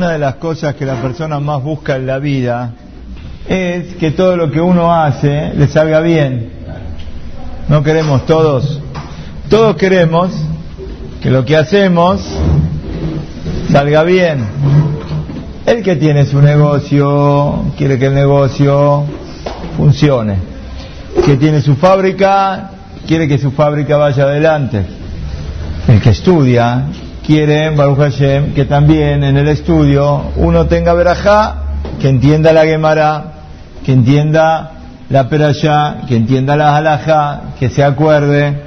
Una de las cosas que la persona más busca en la vida es que todo lo que uno hace le salga bien. No queremos todos, todos queremos que lo que hacemos salga bien. El que tiene su negocio quiere que el negocio funcione. El que tiene su fábrica quiere que su fábrica vaya adelante. El que estudia quiere, Baruch Hashem, que también en el estudio uno tenga verajá, que entienda la Gemara, que entienda la perashá, que entienda la halajá, que se acuerde.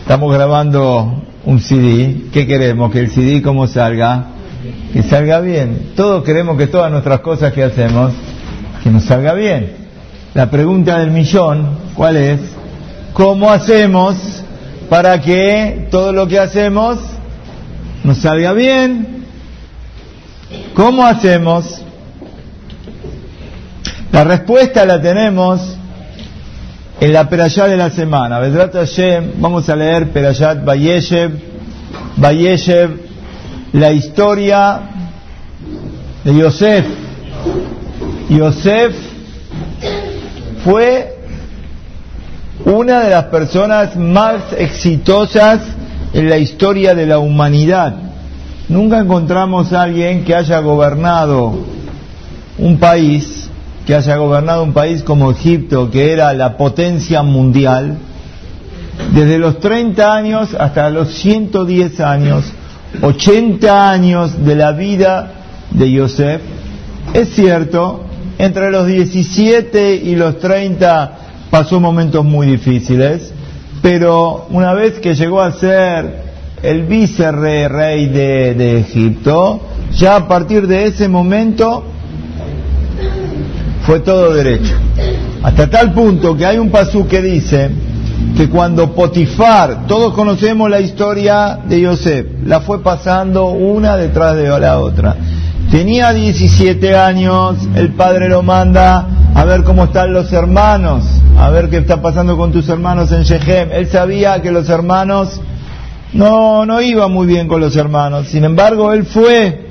Estamos grabando un CD, ¿qué queremos? Que el CD como salga, que salga bien. Todos queremos que todas nuestras cosas que hacemos, que nos salga bien. La pregunta del millón, ¿cuál es? ¿Cómo hacemos para que todo lo que hacemos nos salga bien? ¿Cómo hacemos? La respuesta la tenemos en la Perayat de la semana. vamos a leer Perayat Bayeshev, Bayeshev, la historia de Yosef. Yosef fue una de las personas más exitosas en la historia de la humanidad. Nunca encontramos a alguien que haya gobernado un país, que haya gobernado un país como Egipto, que era la potencia mundial, desde los 30 años hasta los 110 años, 80 años de la vida de Yosef. Es cierto entre los 17 y los 30 pasó momentos muy difíciles, pero una vez que llegó a ser el vicerrey rey de, de Egipto, ya a partir de ese momento fue todo derecho. Hasta tal punto que hay un pasú que dice que cuando Potifar, todos conocemos la historia de Yosef, la fue pasando una detrás de la otra. Tenía 17 años, el padre lo manda a ver cómo están los hermanos, a ver qué está pasando con tus hermanos en Shechem. Él sabía que los hermanos no, no iba muy bien con los hermanos. Sin embargo, él fue,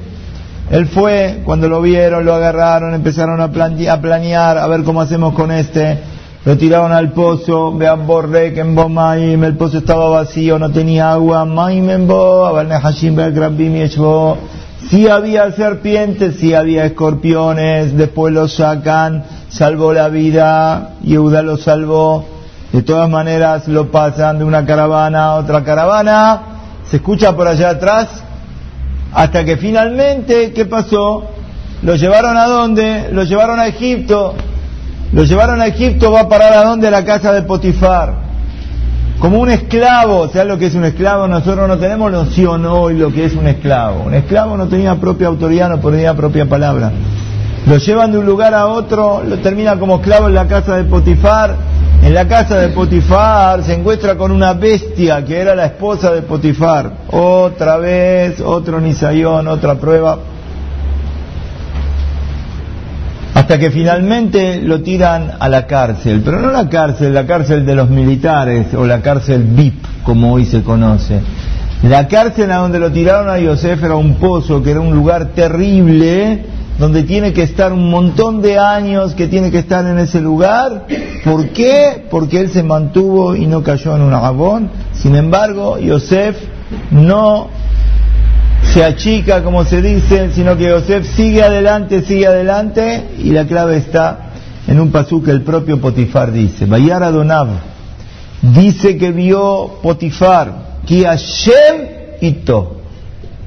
él fue, cuando lo vieron, lo agarraron, empezaron a, a planear, a ver cómo hacemos con este. Lo tiraron al pozo, vean Borrek en Bomaim, el pozo estaba vacío, no tenía agua, Maim en Bo, Si había serpientes, si había escorpiones, después los sacan, salvó la vida, Yehuda lo salvó. De todas maneras lo pasan de una caravana a otra caravana, se escucha por allá atrás, hasta que finalmente, ¿qué pasó? Lo llevaron a dónde? Lo llevaron a Egipto. Lo llevaron a Egipto, va a parar a dónde? A la casa de Potifar como un esclavo. ¿Sabes lo que es un esclavo? Nosotros no tenemos noción hoy lo que es un esclavo. Un esclavo no tenía propia autoridad, no tenía propia palabra. Lo llevan de un lugar a otro, lo termina como esclavo en la casa de Potifar. En la casa de Potifar se encuentra con una bestia que era la esposa de Potifar. Otra vez, otro nisayón, otra prueba. Hasta que finalmente lo tiran a la cárcel, pero no la cárcel, la cárcel de los militares o la cárcel VIP, como hoy se conoce. La cárcel a donde lo tiraron a Yosef era un pozo, que era un lugar terrible, donde tiene que estar un montón de años, que tiene que estar en ese lugar. ¿Por qué? Porque él se mantuvo y no cayó en un agabón. Sin embargo, Yosef no se achica, como se dice, sino que Yosef sigue adelante, sigue adelante, y la clave está en un pasú que el propio Potifar dice. Bayar Adonav dice que vio Potifar, que Hashem ito,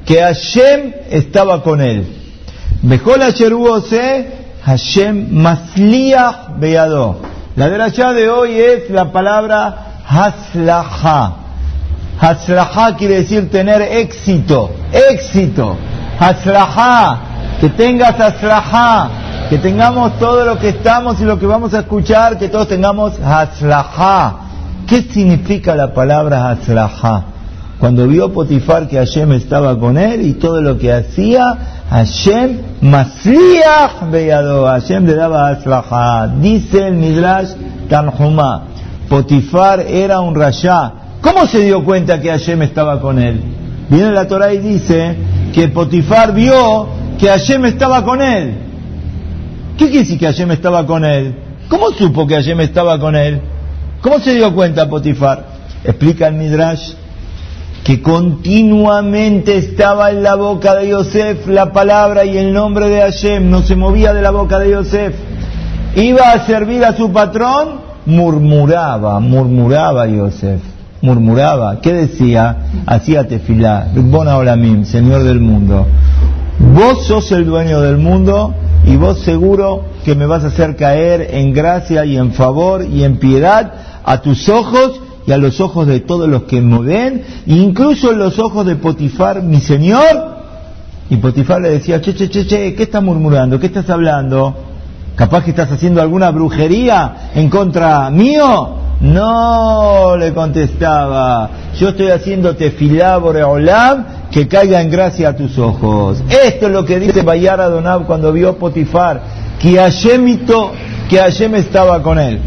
que Hashem estaba con él. Mejor se Hashem masliach beyado. La derachá de hoy es la palabra haslaha. Hatzlahá quiere decir tener éxito, éxito. Hatzlahá, que tengas Hatzlahá, que tengamos todo lo que estamos y lo que vamos a escuchar, que todos tengamos Hatzlahá. ¿Qué significa la palabra Hatzlahá? Cuando vio Potifar que Hashem estaba con él y todo lo que hacía, Hashem Masliach Beyado, Hashem le daba Hatzlahá. Dice el Midrash Tanhumá, Potifar era un rayá ¿Cómo se dio cuenta que Hashem estaba con él? Viene la Torah y dice que Potifar vio que Hashem estaba con él. ¿Qué quiere decir que Hashem estaba con él? ¿Cómo supo que Hashem estaba con él? ¿Cómo se dio cuenta Potifar? Explica el Midrash que continuamente estaba en la boca de Yosef la palabra y el nombre de Hashem, no se movía de la boca de Yosef. Iba a servir a su patrón, murmuraba, murmuraba Yosef, murmuraba. ¿Qué decía? Hacía tefilá, Bona Olamim, Señor del mundo. Vos sos el dueño del mundo y vos seguro que me vas a hacer caer en gracia y en favor y en piedad a tus ojos y a los ojos de todos los que me ven, incluso en los ojos de Potifar, mi señor. Y Potifar le decía, che, che, che, che, ¿qué estás murmurando? ¿Qué estás hablando? ¿Capaz que estás haciendo alguna brujería en contra mío? No, le contestaba, yo estoy haciendo tefilá boreolam que caiga en gracia a tus ojos. Esto es lo que dice Bayar Adonab cuando vio Potifar, que que Hashem estaba con él.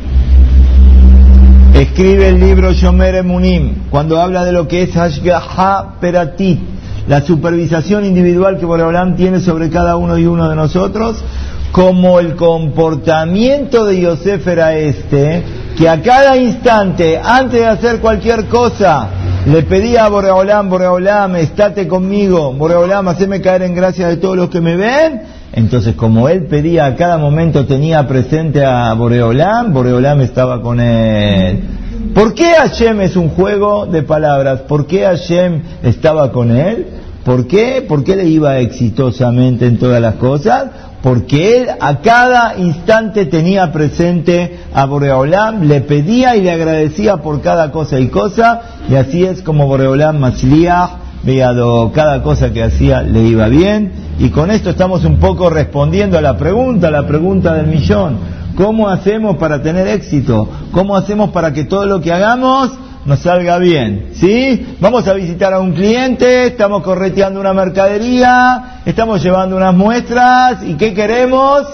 Escribe el libro Shomer Emunim, cuando habla de lo que es Hashgaha Peratit, la supervisación individual que Boreolam tiene sobre cada uno y uno de nosotros, como el comportamiento de Yosef era este, que a cada instante, antes de hacer cualquier cosa, le pedía a Boreolam, Boreolam, estate conmigo, Boreolam, haceme caer en gracia de todos los que me ven. Entonces, como él pedía a cada momento, tenía presente a Boreolam, Boreolam estaba con él. ¿Por qué Hashem es un juego de palabras? ¿Por qué Hashem estaba con él? ¿Por qué? ¿Por qué le iba exitosamente en todas las cosas? Porque él a cada instante tenía presente a Boreolam, le pedía y le agradecía por cada cosa y cosa, y así es como Boreolam Masliach, veado cada cosa que hacía le iba bien, y con esto estamos un poco respondiendo a la pregunta, la pregunta del millón. ¿Cómo hacemos para tener éxito? ¿Cómo hacemos para que todo lo que hagamos nos salga bien. ¿Sí? Vamos a visitar a un cliente, estamos correteando una mercadería, estamos llevando unas muestras y ¿qué queremos?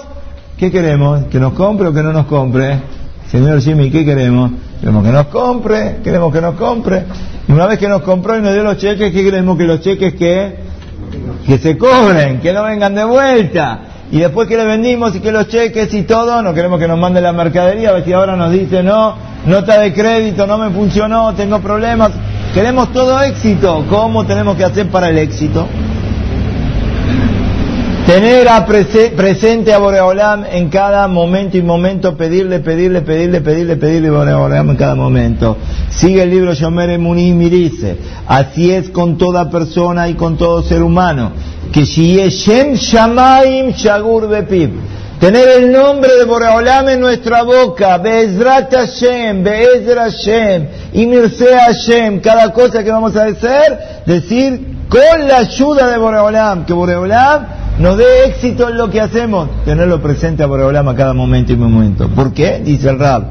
¿Qué queremos? ¿Que nos compre o que no nos compre? Señor Jimmy, ¿qué queremos? Queremos que nos compre, queremos que nos compre. Y una vez que nos compró y nos dio los cheques, ¿qué queremos? Que los cheques que, que se cobren, que no vengan de vuelta. Y después que le vendimos y que los cheques y todo, no queremos que nos mande la mercadería, a ver si ahora nos dice no, nota de crédito, no me funcionó, tengo problemas. Queremos todo éxito. ¿Cómo tenemos que hacer para el éxito? Tener presente a Boreolam en cada momento y momento, pedirle, pedirle, pedirle, pedirle, pedirle Boreolam en cada momento. Sigue el libro Shomer Munim y dice, así es con toda persona y con todo ser humano, que si Shem Shamaim Shagur Bepib, tener el nombre de Boreolam en nuestra boca, Be'ezrat Hashem, Be'ezra Hashem, y Mirse Hashem, cada cosa que vamos a hacer, decir con la ayuda de Boreolam, que Boreolam nos dé éxito en lo que hacemos, tenerlo presente a Boreolam a cada momento y momento. ¿Por qué? Dice el Rab.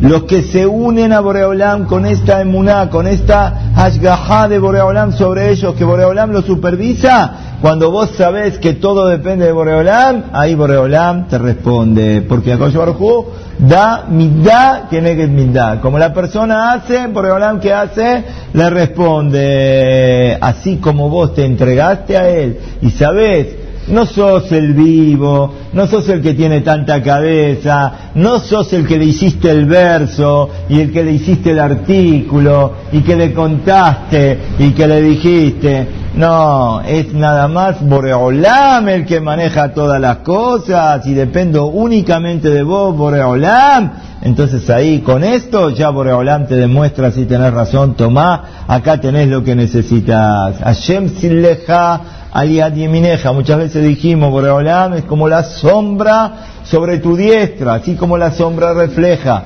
Los que se unen a Boreolam con esta emuná, con esta hashgahá de Boreolam sobre ellos, que Boreolam lo supervisa, cuando vos sabés que todo depende de Boreolam, ahí Boreolam te responde. Porque Akosh Baruj da midá que negues midá. Como la persona hace, Boreolam que hace, le responde. Así como vos te entregaste a él y sabés no sos el vivo, no sos el que tiene tanta cabeza, no sos el que le hiciste el verso y el que le hiciste el artículo y que le contaste y que le dijiste. No, es nada más Boreolam el que maneja todas las cosas y dependo únicamente de vos, Boreolam. Entonces ahí con esto ya Boreolam te demuestra si tenés razón, tomá, acá tenés lo que necesitas. Hashem Sileja Aliad Yemineja, muchas veces dijimos, Boreolam es como la sombra sobre tu diestra, así como la sombra refleja.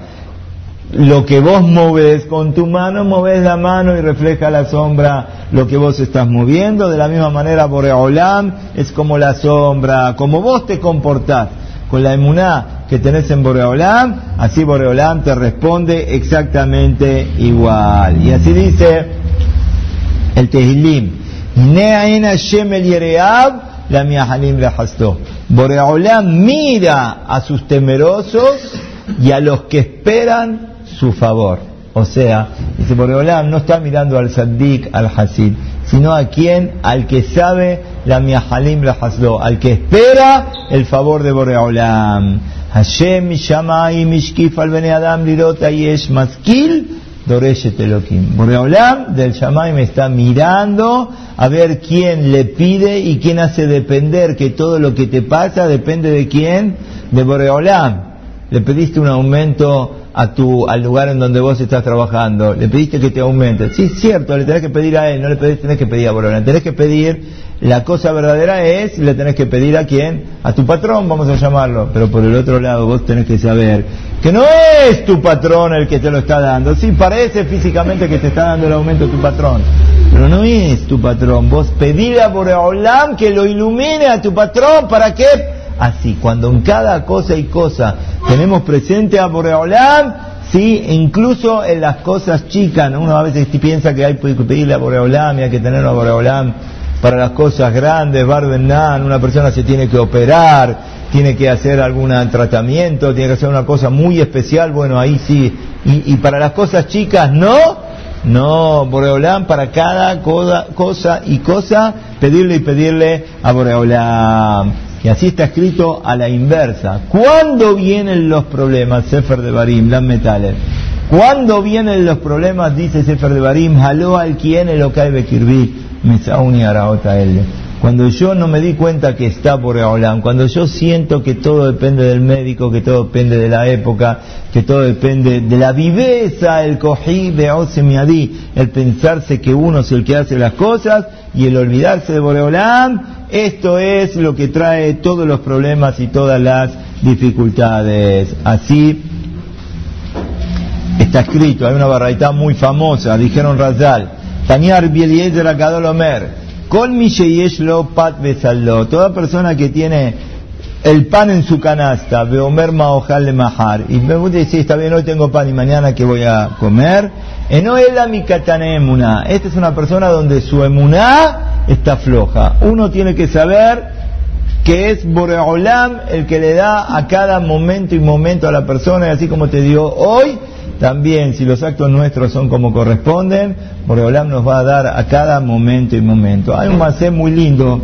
Lo que vos moves con tu mano, moves la mano y refleja la sombra lo que vos estás moviendo. De la misma manera, Boreolam es como la sombra, como vos te comportás con la emuná que tenés en Boreolam, así Boreolam te responde exactamente igual. Y así dice el Tehilim. Boreolam mira a sus temerosos y a los que esperan su favor. O sea, dice Boreolam no está mirando al Saddik, al Hasid, sino a quien, al que sabe la miahalim la hasdo, al que espera el favor de Boreolam. Hashem Shamay Mishkif al Adam Lirot Ayesh Maskil Doreshet. Boreolam del Shamay me está mirando a ver quién le pide y quién hace depender que todo lo que te pasa depende de quién, de Boreolam. Le pediste un aumento a tu, al lugar en donde vos estás trabajando, le pediste que te aumente. Sí, es cierto, le tenés que pedir a él, no le tenés que pedir a Boreolam, tenés que pedir, la cosa verdadera es, le tenés que pedir a quién, a tu patrón, vamos a llamarlo, pero por el otro lado vos tenés que saber que no es tu patrón el que te lo está dando, sí, parece físicamente que te está dando el aumento tu patrón, pero no es tu patrón, vos pedile a Boreolam que lo ilumine a tu patrón, ¿para qué? Así, cuando en cada cosa y cosa tenemos presente a Boreolam, sí, incluso en las cosas chicas, uno a veces piensa que hay que pedirle a Boreolam y hay que tenerlo a Boreolam para las cosas grandes, Barbenan, una persona se tiene que operar, tiene que hacer algún tratamiento, tiene que hacer una cosa muy especial, bueno, ahí sí. Y, para las cosas chicas, no, no, Boreolam para cada cosa, y cosa, pedirle y pedirle a Boreolam. Y así está escrito a la inversa. ¿Cuándo vienen los problemas? Sefer de Barim, las metales. ¿Cuándo vienen los problemas? Dice Sefer de Barim, Halo al quien lo cae Bekirbi, Mesauni Araota Cuando yo no me di cuenta que está por Eolam, cuando yo siento que todo depende del médico, que todo depende de la época, que todo depende de la viveza, el cojí de Osemiadí, el pensarse que uno es el que hace las cosas y el olvidarse de Boreolam, esto es lo que trae todos los problemas y todas las dificultades. Así está escrito, hay una barraita muy famosa, dijeron Razal, Taniar Bieliezer Omer, Kol lo pat besallo, toda persona que tiene el pan en su canasta, Beomer Maojal de Mahar, y me dice, está bien, hoy tengo pan y mañana que voy a comer, Enoela mi. Esta es una persona donde su emuná está floja. Uno tiene que saber que es Boreolam el que le da a cada momento y momento a la persona, y así como te dio hoy, también si los actos nuestros son como corresponden, Boreolam nos va a dar a cada momento y momento. Hay un macé muy lindo.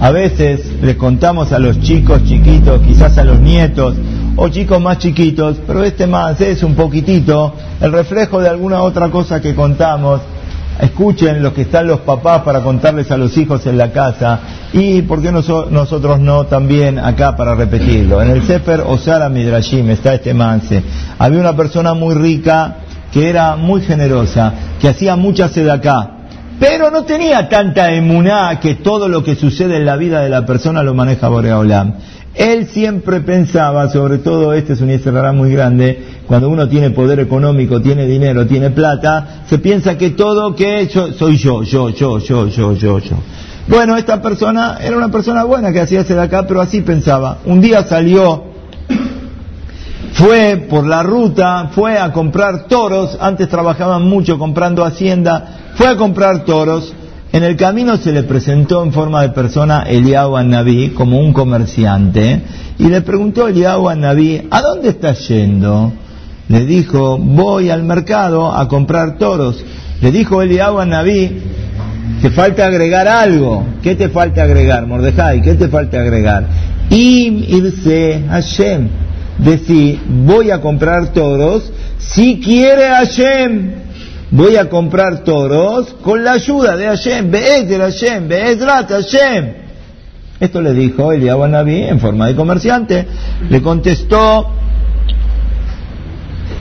A veces les contamos a los chicos chiquitos, quizás a los nietos, o chicos más chiquitos, pero este más es un poquitito el reflejo de alguna otra cosa que contamos. Escuchen los que están los papás para contarles a los hijos en la casa y por qué nosotros no también acá para repetirlo. En el Sefer Osara Midrashim está este manse. Había una persona muy rica que era muy generosa, que hacía mucha acá pero no tenía tanta emuná que todo lo que sucede en la vida de la persona lo maneja Boreolam. Él siempre pensaba, sobre todo este es un Yeserará muy grande, cuando uno tiene poder económico, tiene dinero, tiene plata, se piensa que todo que yo, soy yo, yo, yo, yo, yo, yo, yo. Bueno, esta persona era una persona buena que hacía de acá, pero así pensaba. Un día salió, fue por la ruta, fue a comprar toros, antes trabajaban mucho comprando hacienda, fue a comprar toros, en el camino se le presentó en forma de persona Eliyahu Naví como un comerciante y le preguntó a Eliyahu Naví, ¿a dónde estás yendo? Le dijo, voy al mercado a comprar toros. Le dijo Eliyahu Naví, te falta agregar algo. ¿Qué te falta agregar, Mordejai? ¿Qué te falta agregar? Im irse Hashem. Decir, voy a comprar toros si quiere Hashem voy a comprar toros con la ayuda de Hashem, Be'ezer Hashem, Be'ezrat Hashem. Esto le dijo el Naví en forma de comerciante. Le contestó,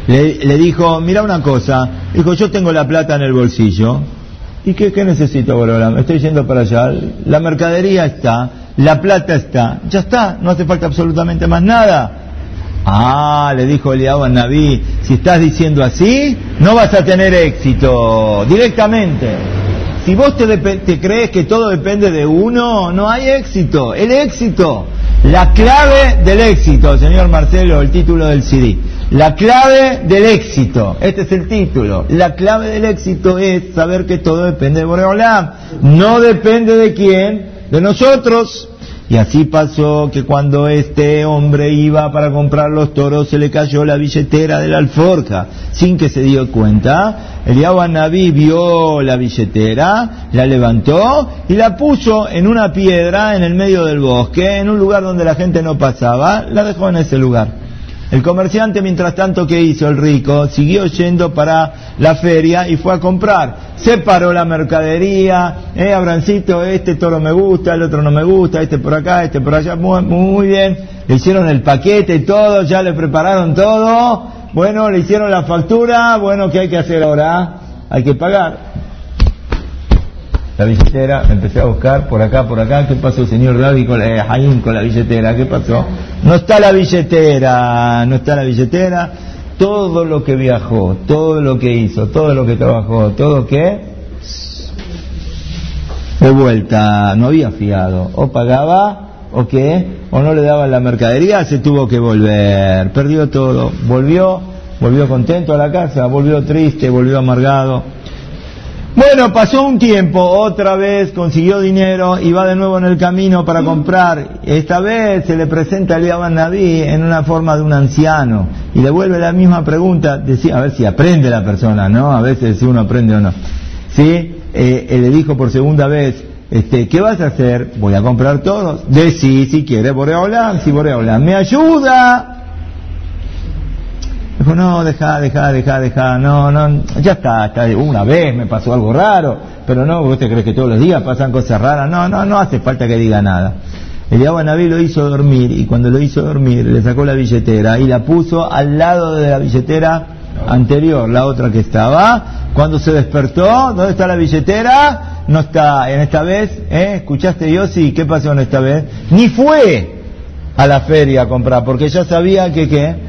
le, dijo, mira una cosa, dijo, yo tengo la plata en el bolsillo. ¿Y qué, qué necesito ahora? Estoy yendo para allá. La mercadería está, la plata está, ya está, no hace falta absolutamente más nada. Ah, le dijo Eliab a Naví, si estás diciendo así, no vas a tener éxito directamente. Si vos te, crees que todo depende de uno, no hay éxito. El éxito, la clave del éxito, señor Marcelo, el título del CD. La clave del éxito, este es el título. La clave del éxito es saber que todo depende de Boreolam. No depende de quién, de nosotros. Y así pasó que cuando este hombre iba para comprar los toros se le cayó la billetera de la alforja sin que se dio cuenta. Eliab Naví vio la billetera, la levantó y la puso en una piedra en el medio del bosque, en un lugar donde la gente no pasaba, la dejó en ese lugar. El comerciante, mientras tanto, ¿qué hizo el rico? Siguió yendo para la feria y fue a comprar. Separó la mercadería, eh, Abrancito, este toro me gusta, el otro no me gusta, este por acá, este por allá, muy, muy bien. Le hicieron el paquete, todo, ya le prepararon todo. Bueno, le hicieron la factura, bueno, ¿qué hay que hacer ahora? Hay que pagar la billetera, empecé a buscar por acá, por acá, ¿qué pasó señor Ravi con, eh, con la billetera? ¿Qué pasó? No está la billetera, no está la billetera. Todo lo que viajó, todo lo que hizo, todo lo que trabajó, todo que de vuelta, no había fiado, o pagaba o qué, o no le daban la mercadería, se tuvo que volver, perdió todo, volvió, volvió contento a la casa, volvió triste, volvió amargado. Bueno, pasó un tiempo, otra vez consiguió dinero y va de nuevo en el camino para comprar. Esta vez se le presenta a Eliab Naví en una forma de un anciano y le vuelve la misma pregunta, a ver si aprende la persona, ¿no? A veces si uno aprende o no. ¿Sí? Eh, le dijo por segunda vez, este, ¿qué vas a hacer? Voy a comprar todos. De sí, si quiere Boreolam, si Boreolam me ayuda, Dijo, no, deja, deja, deja, deja, no, no, ya está, está, una vez me pasó algo raro, pero no, ¿usted cree que todos los días pasan cosas raras? No, no, no hace falta que diga nada. El Yahweh Naví lo hizo dormir y cuando lo hizo dormir le sacó la billetera y la puso al lado de la billetera anterior, la otra que estaba. Cuando se despertó, ¿dónde está la billetera? No está, en esta vez, ¿eh? ¿Escuchaste sí ¿Qué pasó en esta vez? Ni fue a la feria a comprar porque ya sabía que, ¿qué?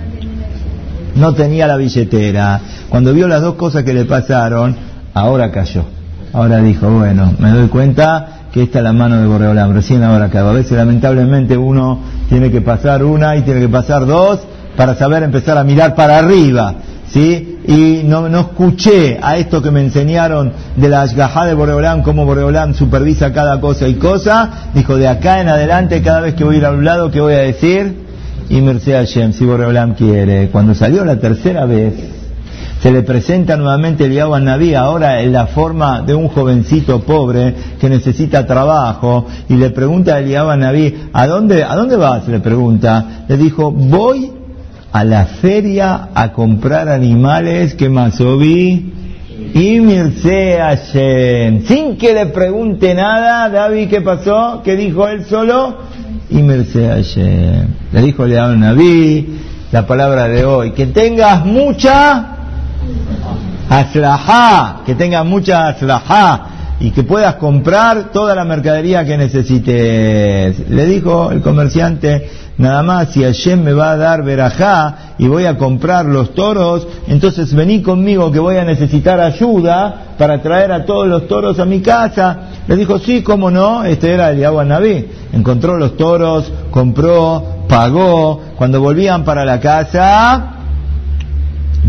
No tenía la billetera. Cuando vio las dos cosas que le pasaron, ahora cayó. Ahora dijo, bueno, me doy cuenta que esta es la mano de Borreolam, recién ahora que A veces lamentablemente uno tiene que pasar una y tiene que pasar dos para saber empezar a mirar para arriba. ¿Sí? Y no, no escuché a esto que me enseñaron de la Ashgahá de Boreolam, cómo Boreolam supervisa cada cosa y cosa. Dijo, de acá en adelante, cada vez que voy a ir a un lado, ¿qué voy a decir? Y Merced Hashem, si Boreolam quiere. Cuando salió la tercera vez, se le presenta nuevamente el Yahweh Naví, ahora en la forma de un jovencito pobre que necesita trabajo, y le pregunta a Yahweh Naví, ¿a dónde, ¿a dónde vas? Le pregunta. Le dijo, voy a la feria a comprar animales que Masoví y Mirce Hashem. Sin que le pregunte nada, David, ¿qué pasó? ¿Qué dijo él solo? Y ayer. Le dijo le a Naví la palabra de hoy, que tengas mucha aslajá, que tengas mucha aslajá y que puedas comprar toda la mercadería que necesites. Le dijo el comerciante, nada más si Hashem me va a dar verajá y voy a comprar los toros, entonces vení conmigo que voy a necesitar ayuda para traer a todos los toros a mi casa. Le dijo, sí, cómo no, este era el Naví. Encontró los toros, compró, pagó. Cuando volvían para la casa,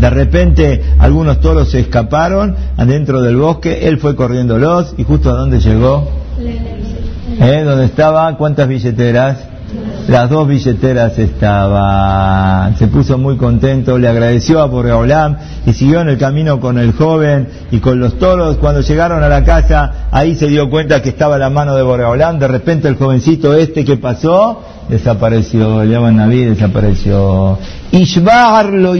de repente algunos toros se escaparon adentro del bosque, él fue corriéndolos y justo a dónde llegó. ¿Eh? ¿Dónde estaba? ¿Cuántas billeteras? Las dos billeteras estaban. Se puso muy contento, le agradeció a Boreolam y siguió en el camino con el joven y con los toros. Cuando llegaron a la casa, ahí se dio cuenta que estaba la mano de Boreolam. De repente el jovencito este que pasó, desapareció. Le llaman Naví, desapareció. Ishbar lo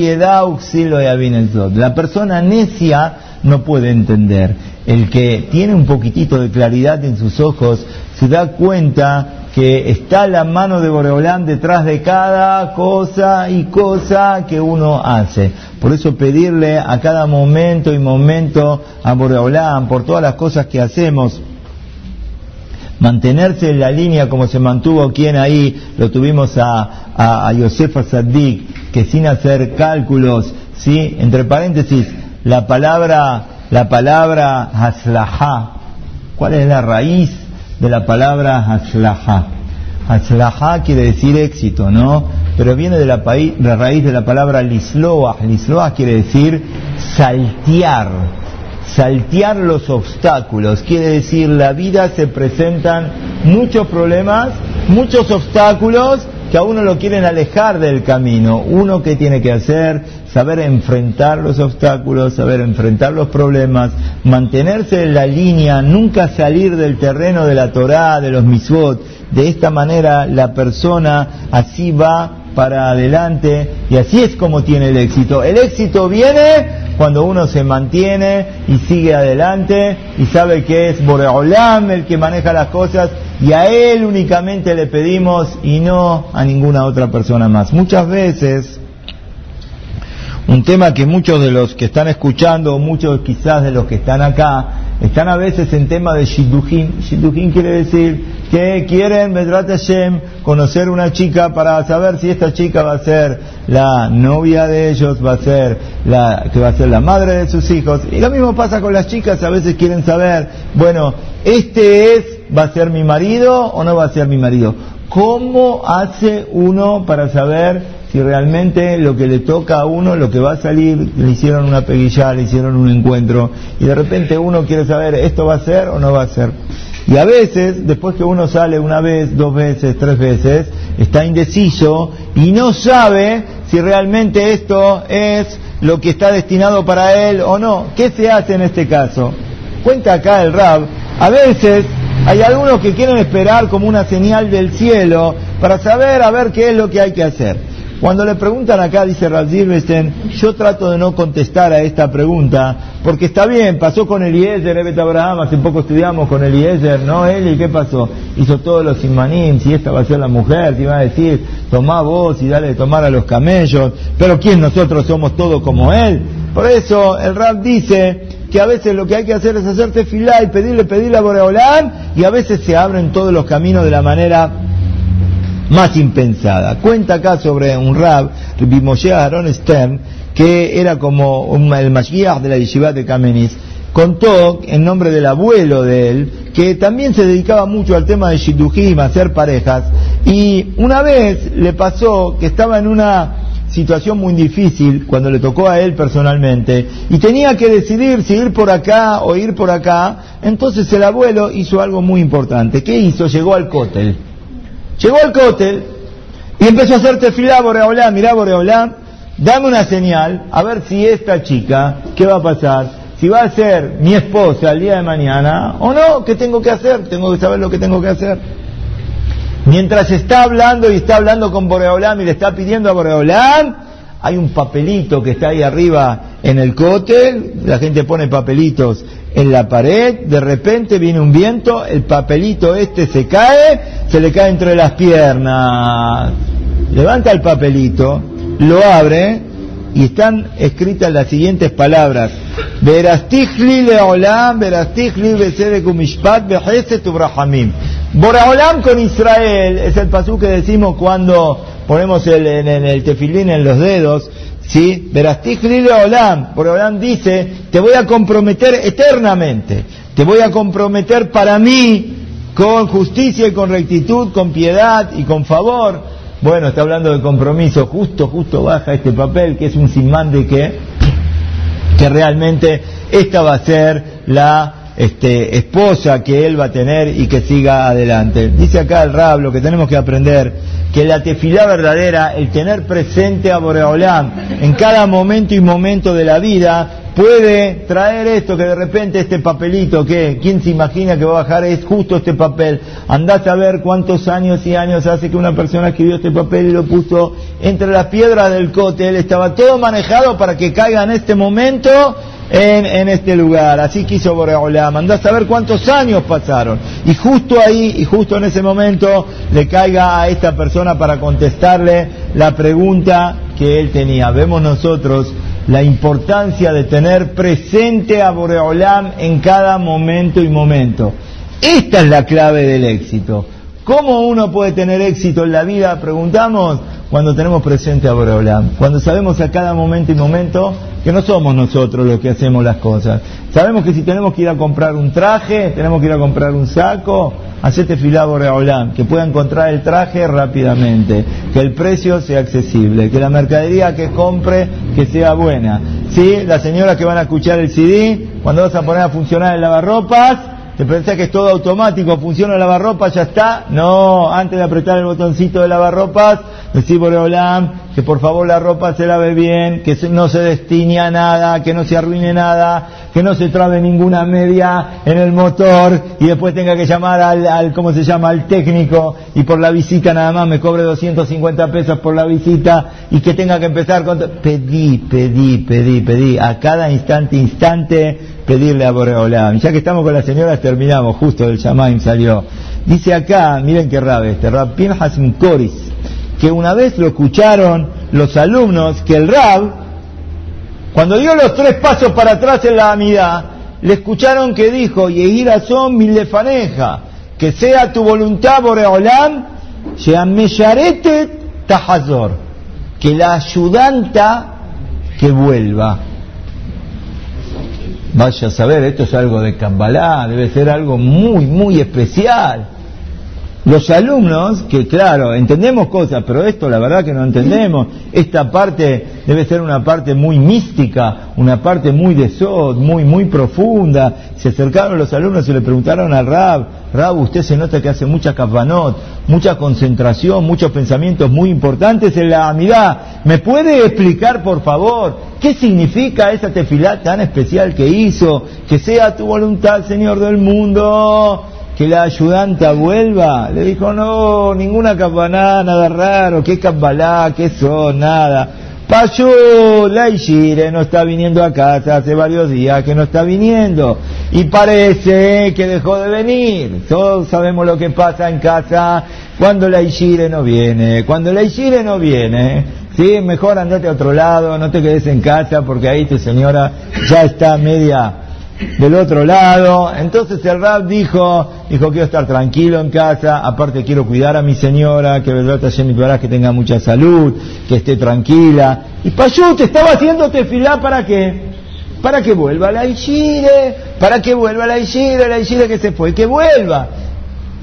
La persona necia no puede entender. El que tiene un poquitito de claridad en sus ojos se da cuenta que está la mano de Boreolán detrás de cada cosa y cosa que uno hace. Por eso pedirle a cada momento y momento a Boreolán por todas las cosas que hacemos, mantenerse en la línea como se mantuvo quien ahí, lo tuvimos a, a, a Yosefa que sin hacer cálculos, ¿sí? entre paréntesis, la palabra, la palabra haslahá, ¿cuál es la raíz? De la palabra Haslaha. Haslaha quiere decir éxito, ¿no? Pero viene de la, raíz de la palabra Lisloah. Lisloah quiere decir saltear, saltear los obstáculos. Quiere decir, la vida se presentan muchos problemas muchos obstáculos que a uno lo quieren alejar del camino. Uno que tiene que hacer, saber enfrentar los obstáculos, saber enfrentar los problemas, mantenerse en la línea, nunca salir del terreno de la Torá, de los misvot. De esta manera la persona así va para adelante y así es como tiene el éxito. El éxito viene cuando uno se mantiene y sigue adelante y sabe que es Boreolam el que maneja las cosas y a él únicamente le pedimos y no a ninguna otra persona más. Muchas veces un tema que muchos de los que están escuchando, muchos quizás de los que están acá, están a veces en tema de Shidduhin. Shidduhin quiere decir que quieren, Medrat Hashem, conocer una chica para saber si esta chica va a ser la novia de ellos, va a ser la, que va a ser la madre de sus hijos. Y lo mismo pasa con las chicas, a veces quieren saber, bueno, este es, va a ser mi marido o no va a ser mi marido. ¿Cómo hace uno para saber si realmente lo que le toca a uno, lo que va a salir, le hicieron una peguilla, le hicieron un encuentro, y de repente uno quiere saber, ¿esto va a ser o no va a ser? Y a veces, después que uno sale una vez, dos veces, tres veces, está indeciso y no sabe si realmente esto es lo que está destinado para él o no. ¿Qué se hace en este caso? Cuenta acá el Rab, a veces hay algunos que quieren esperar como una señal del cielo para saber a ver qué es lo que hay que hacer. Cuando le preguntan acá, dice Rav yo trato de no contestar a esta pregunta, porque está bien, pasó con Eliezer, Evet Abraham, hace poco estudiamos con Eliezer, ¿no? ¿y qué pasó? Hizo todos los simanim, si esta va a ser la mujer, te iba a decir, tomá vos y dale de tomar a los camellos, pero ¿quién nosotros somos todos como él? Por eso el Rab dice que a veces lo que hay que hacer es hacerte filar y pedirle, pedirle a Boreolán, y a veces se abren todos los caminos de la manera más impensada. Cuenta acá sobre un rab, Moshe Aaron Stern, que era como el Mashiach de la yeshiva de Kamenis, contó en nombre del abuelo de él, que también se dedicaba mucho al tema de Shidduchim, a hacer parejas, y una vez le pasó que estaba en una situación muy difícil cuando le tocó a él personalmente y tenía que decidir si ir por acá o ir por acá, entonces el abuelo hizo algo muy importante. ¿Qué hizo? Llegó al cótel Llegó al cótel y empezó a hacer tefilá, Boreolá, mirá Boreolá, dame una señal, a ver si esta chica, ¿qué va a pasar? Si va a ser mi esposa el día de mañana o no, ¿qué tengo que hacer? Tengo que saber lo que tengo que hacer. Mientras está hablando y está hablando con Boreolam y le está pidiendo a Boreolam, hay un papelito que está ahí arriba en el cótel, la gente pone papelitos en la pared, de repente viene un viento, el papelito este se cae, se le cae entre las piernas. Levanta el papelito, lo abre y están escritas las siguientes palabras. Verastigli leolam, verastigli kumishpat, tubrahamim. Boraolam con Israel es el pasú que decimos cuando ponemos el, el tefilín en los dedos ¿Sí? Olam. Porque Olam dice, te voy a comprometer eternamente. Te voy a comprometer para mí con justicia y con rectitud, con piedad y con favor. Bueno, está hablando de compromiso. Justo, justo baja este papel que es un simán de que, que realmente esta va a ser la este, esposa que él va a tener y que siga adelante. Dice acá el Rab, lo que tenemos que aprender, que la tefilá verdadera, el tener presente a Boreolam en cada momento y momento de la vida, puede traer esto que de repente este papelito, que quién se imagina que va a bajar es justo este papel. Andás a ver cuántos años y años hace que una persona escribió este papel y lo puso entre las piedras del cótel. Estaba todo manejado para que caiga en este momento en, este lugar. Así quiso Boreolam. Andá a saber cuántos años pasaron. Y justo ahí, y justo en ese momento, le caiga a esta persona para contestarle la pregunta que él tenía. Vemos nosotros la importancia de tener presente a Boreolam en cada momento y momento. Esta es la clave del éxito. ¿Cómo uno puede tener éxito en la vida? Preguntamos cuando tenemos presente a Boreolam, cuando sabemos a cada momento y momento que no somos nosotros los que hacemos las cosas. Sabemos que si tenemos que ir a comprar un traje, tenemos que ir a comprar un saco, hacete filá Boreolam, que pueda encontrar el traje rápidamente, que el precio sea accesible, que la mercadería que compre que sea buena. ¿Sí? Las señoras que van a escuchar el CD, cuando vas a poner a funcionar el lavarropas, ¿Te pensás que es todo automático? ¿Funciona el lavarropas? ¿Ya está? No, antes de apretar el botoncito de lavarropas, Boreolam que por favor la ropa se lave bien, que no se destine a nada, que no se arruine nada, que no se trabe ninguna media en el motor y después tenga que llamar al, al ¿cómo se llama?, al técnico y por la visita nada más me cobre 250 pesos por la visita y que tenga que empezar con... Pedí, pedí, pedí, pedí, a cada instante, instante, pedirle a Boreolam. Ya que estamos con las señoras, terminamos, justo del Shamaim salió. Dice acá, miren qué rab este, Rab Pinhas Koris, que una vez lo escucharon los alumnos, que el Rab, cuando dio los tres pasos para atrás en la amidad, le escucharon que dijo, Yehira son milefaneja, que sea tu voluntad, Boreolam, yarete Tahazor, que la ayudanta que vuelva. Vaya a saber, esto es algo de Kabbalah, debe ser algo muy, muy especial. Los alumnos, que claro, entendemos cosas, pero esto la verdad que no entendemos. Esta parte debe ser una parte muy mística, una parte muy de Sod, muy, muy profunda. Se acercaron los alumnos y le preguntaron al Rab, Rab, usted se nota que hace mucha kavanot, mucha concentración, muchos pensamientos muy importantes en la amidad. ¿Me puede explicar, por favor, qué significa esa tefilá tan especial que hizo? Que sea tu voluntad, Señor del mundo que la ayudanta vuelva. Le dijo, no, ninguna campaná, nada raro, qué cambalá, qué son, nada. Pasó, la Ishire no está viniendo a casa hace varios días que no está viniendo. Y parece que dejó de venir. Todos sabemos lo que pasa en casa cuando la Ishire no viene. Cuando la Ishire no viene, sí, mejor andate a otro lado, no te quedes en casa porque ahí tu señora ya está media del otro lado. Entonces el Rab dijo, dijo quiero estar tranquilo en casa, aparte quiero cuidar a mi señora, que verdad que tenga mucha salud, que esté tranquila. Y Payú te estaba haciendo tefilá para qué? Para que vuelva la Ishire, para que vuelva la Ishire, la Ishire que se fue, que vuelva.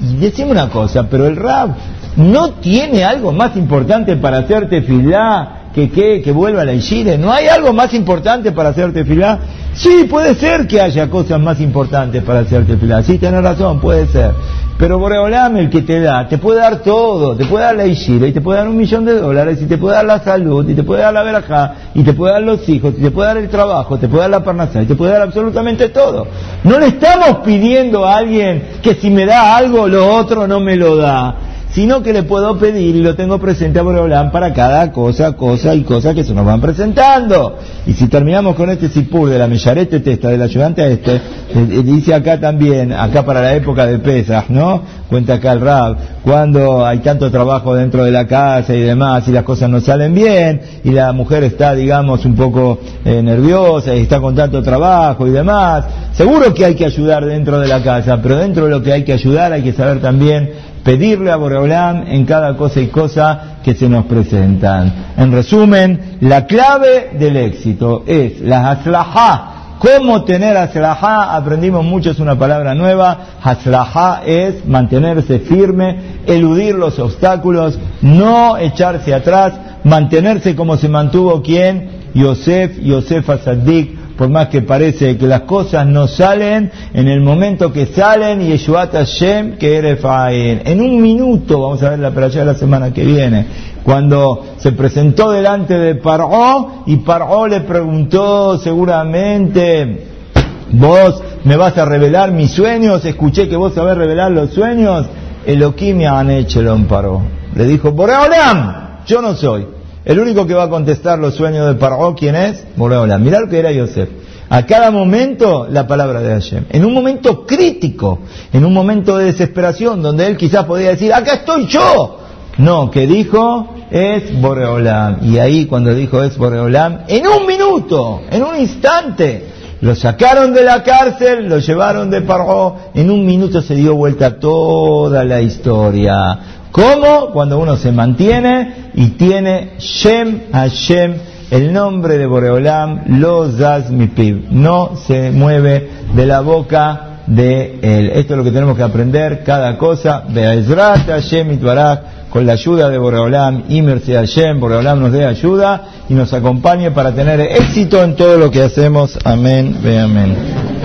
Y decime una cosa, pero el Rab no tiene algo más importante para hacer tefilá que, que, que vuelva la Ishire. ¿No hay algo más importante para hacer tefilá? Sí, puede ser que haya cosas más importantes para hacer tefilá. Sí, tenés razón, puede ser. Pero Boreolam, el que te da, te puede dar todo. Te puede dar la Ishire, y te puede dar un millón de dólares, y te puede dar la salud, y te puede dar la verajá, y te puede dar los hijos, y te puede dar el trabajo, te puede dar la parnasá, y te puede dar absolutamente todo. No le estamos pidiendo a alguien que si me da algo, lo otro no me lo da sino que le puedo pedir y lo tengo presente a Boreolán para cada cosa, cosa y cosa que se nos van presentando. Y si terminamos con este sipur de la mellarete testa del ayudante a este, dice acá también, acá para la época de pesas, ¿no? Cuenta acá el Rab, cuando hay tanto trabajo dentro de la casa y demás y las cosas no salen bien y la mujer está, digamos, un poco eh, nerviosa y está con tanto trabajo y demás, seguro que hay que ayudar dentro de la casa, pero dentro de lo que hay que ayudar hay que saber también pedirle a Boreolam en cada cosa y cosa que se nos presentan. En resumen, la clave del éxito es la haslahá. ¿Cómo tener haslahá? Aprendimos mucho, es una palabra nueva. Haslahá es mantenerse firme, eludir los obstáculos, no echarse atrás, mantenerse como se mantuvo quien? Yosef, Yosef Asadik, por más que parece que las cosas no salen, en el momento que salen, Yeshuat Hashem que Erefaen. En un minuto, vamos a ver la playa de la semana que viene, cuando se presentó delante de Paró y Paró le preguntó seguramente, vos me vas a revelar mis sueños, escuché que vos sabés revelar los sueños, Elohim han hecho lo Paró. Le dijo, Boreolam, yo no soy. El único que va a contestar los sueños de Paró, ¿quién es? Boreolam. Mirá lo que era Yosef. A cada momento la palabra de Hashem. En un momento crítico, en un momento de desesperación, donde él quizás podía decir, acá estoy yo. No, que dijo es Boreolam. Y ahí cuando dijo es Boreolam, en un minuto, en un instante, lo sacaron de la cárcel, lo llevaron de Paró, en un minuto se dio vuelta toda la historia. ¿Cómo? Cuando uno se mantiene y tiene Shem Hashem, el nombre de Boreolam, lo Pib, no se mueve de la boca de él. Esto es lo que tenemos que aprender, cada cosa, Be'ezrat Hashem Itbaraj, con la ayuda de Boreolam, Imerse Hashem, Boreolam nos dé ayuda y nos acompañe para tener éxito en todo lo que hacemos. Amén, ve amén.